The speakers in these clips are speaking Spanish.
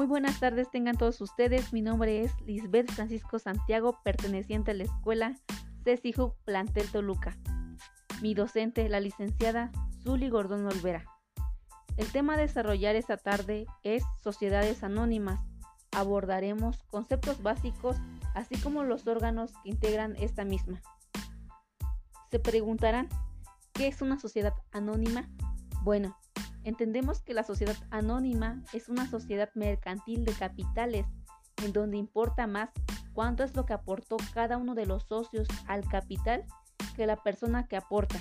Muy buenas tardes tengan todos ustedes. Mi nombre es Lisbeth Francisco Santiago, perteneciente a la escuela CECIJU Plantel Toluca. Mi docente, la licenciada Zuli Gordón Olvera. El tema a desarrollar esta tarde es sociedades anónimas. Abordaremos conceptos básicos, así como los órganos que integran esta misma. Se preguntarán, ¿qué es una sociedad anónima? Bueno, Entendemos que la sociedad anónima es una sociedad mercantil de capitales, en donde importa más cuánto es lo que aportó cada uno de los socios al capital que la persona que aporta.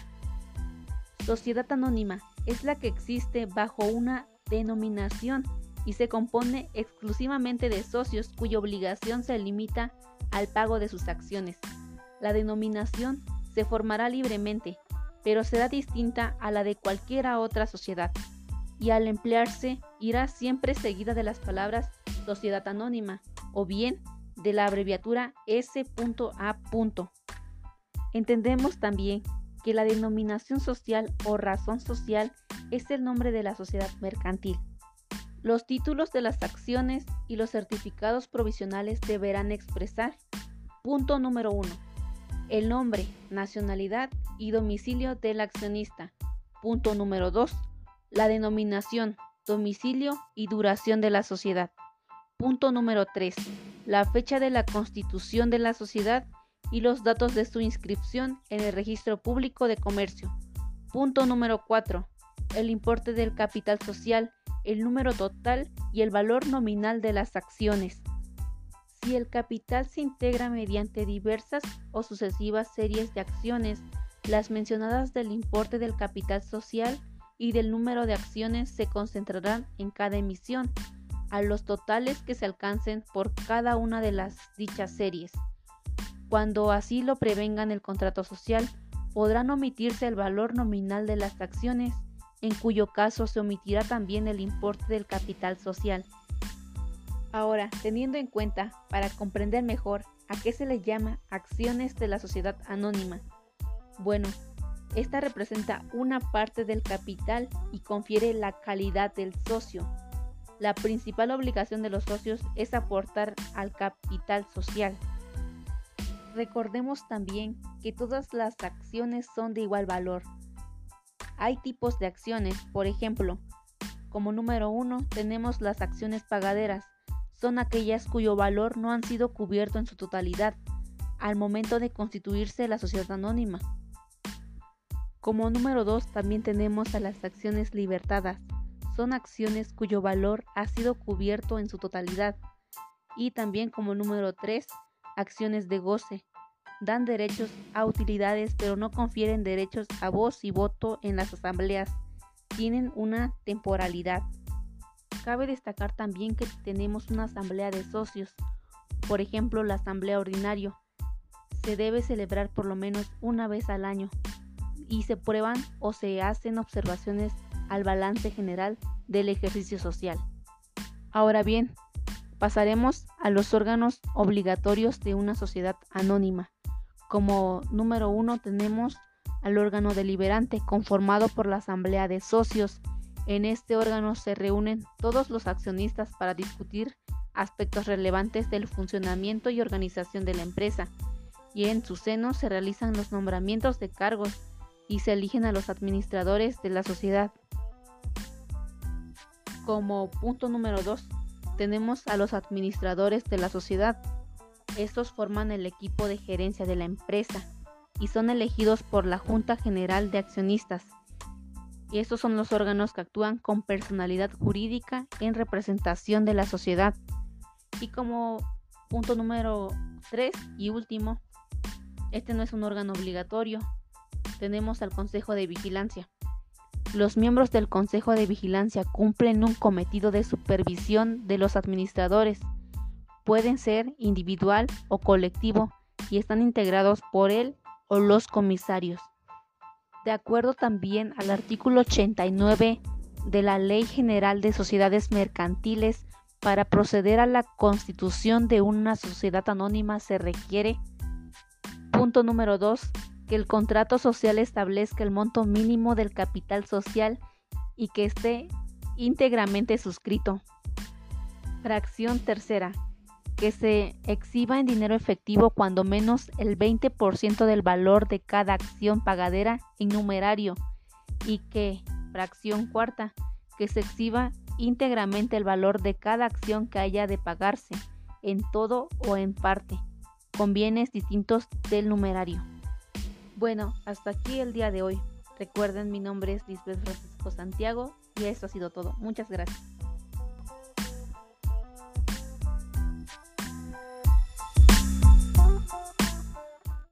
Sociedad anónima es la que existe bajo una denominación y se compone exclusivamente de socios cuya obligación se limita al pago de sus acciones. La denominación se formará libremente pero será distinta a la de cualquiera otra sociedad, y al emplearse irá siempre seguida de las palabras sociedad anónima o bien de la abreviatura S.A. Entendemos también que la denominación social o razón social es el nombre de la sociedad mercantil. Los títulos de las acciones y los certificados provisionales deberán expresar, punto número 1, el nombre, nacionalidad y domicilio del accionista. Punto número 2. La denominación, domicilio y duración de la sociedad. Punto número 3. La fecha de la constitución de la sociedad y los datos de su inscripción en el registro público de comercio. Punto número 4. El importe del capital social, el número total y el valor nominal de las acciones. Si el capital se integra mediante diversas o sucesivas series de acciones, las mencionadas del importe del capital social y del número de acciones se concentrarán en cada emisión, a los totales que se alcancen por cada una de las dichas series. Cuando así lo prevengan el contrato social, podrán omitirse el valor nominal de las acciones, en cuyo caso se omitirá también el importe del capital social. Ahora, teniendo en cuenta, para comprender mejor a qué se le llama acciones de la sociedad anónima, bueno, esta representa una parte del capital y confiere la calidad del socio. La principal obligación de los socios es aportar al capital social. Recordemos también que todas las acciones son de igual valor. Hay tipos de acciones, por ejemplo, como número uno tenemos las acciones pagaderas, son aquellas cuyo valor no han sido cubierto en su totalidad al momento de constituirse la sociedad anónima. Como número 2 también tenemos a las acciones libertadas. Son acciones cuyo valor ha sido cubierto en su totalidad. Y también como número 3, acciones de goce. Dan derechos a utilidades pero no confieren derechos a voz y voto en las asambleas. Tienen una temporalidad. Cabe destacar también que tenemos una asamblea de socios, por ejemplo la asamblea ordinario. Se debe celebrar por lo menos una vez al año y se prueban o se hacen observaciones al balance general del ejercicio social. Ahora bien, pasaremos a los órganos obligatorios de una sociedad anónima. Como número uno tenemos al órgano deliberante conformado por la asamblea de socios en este órgano se reúnen todos los accionistas para discutir aspectos relevantes del funcionamiento y organización de la empresa, y en su seno se realizan los nombramientos de cargos y se eligen a los administradores de la sociedad. Como punto número 2, tenemos a los administradores de la sociedad. Estos forman el equipo de gerencia de la empresa y son elegidos por la Junta General de Accionistas y estos son los órganos que actúan con personalidad jurídica en representación de la sociedad. Y como punto número 3 y último, este no es un órgano obligatorio, tenemos al Consejo de Vigilancia. Los miembros del Consejo de Vigilancia cumplen un cometido de supervisión de los administradores. Pueden ser individual o colectivo y están integrados por él o los comisarios de acuerdo también al artículo 89 de la Ley General de Sociedades Mercantiles, para proceder a la constitución de una sociedad anónima se requiere, punto número 2, que el contrato social establezca el monto mínimo del capital social y que esté íntegramente suscrito. Fracción tercera. Que se exhiba en dinero efectivo cuando menos el 20% del valor de cada acción pagadera en numerario. Y que, fracción cuarta, que se exhiba íntegramente el valor de cada acción que haya de pagarse, en todo o en parte, con bienes distintos del numerario. Bueno, hasta aquí el día de hoy. Recuerden, mi nombre es Lisbeth Francisco Santiago y eso ha sido todo. Muchas gracias.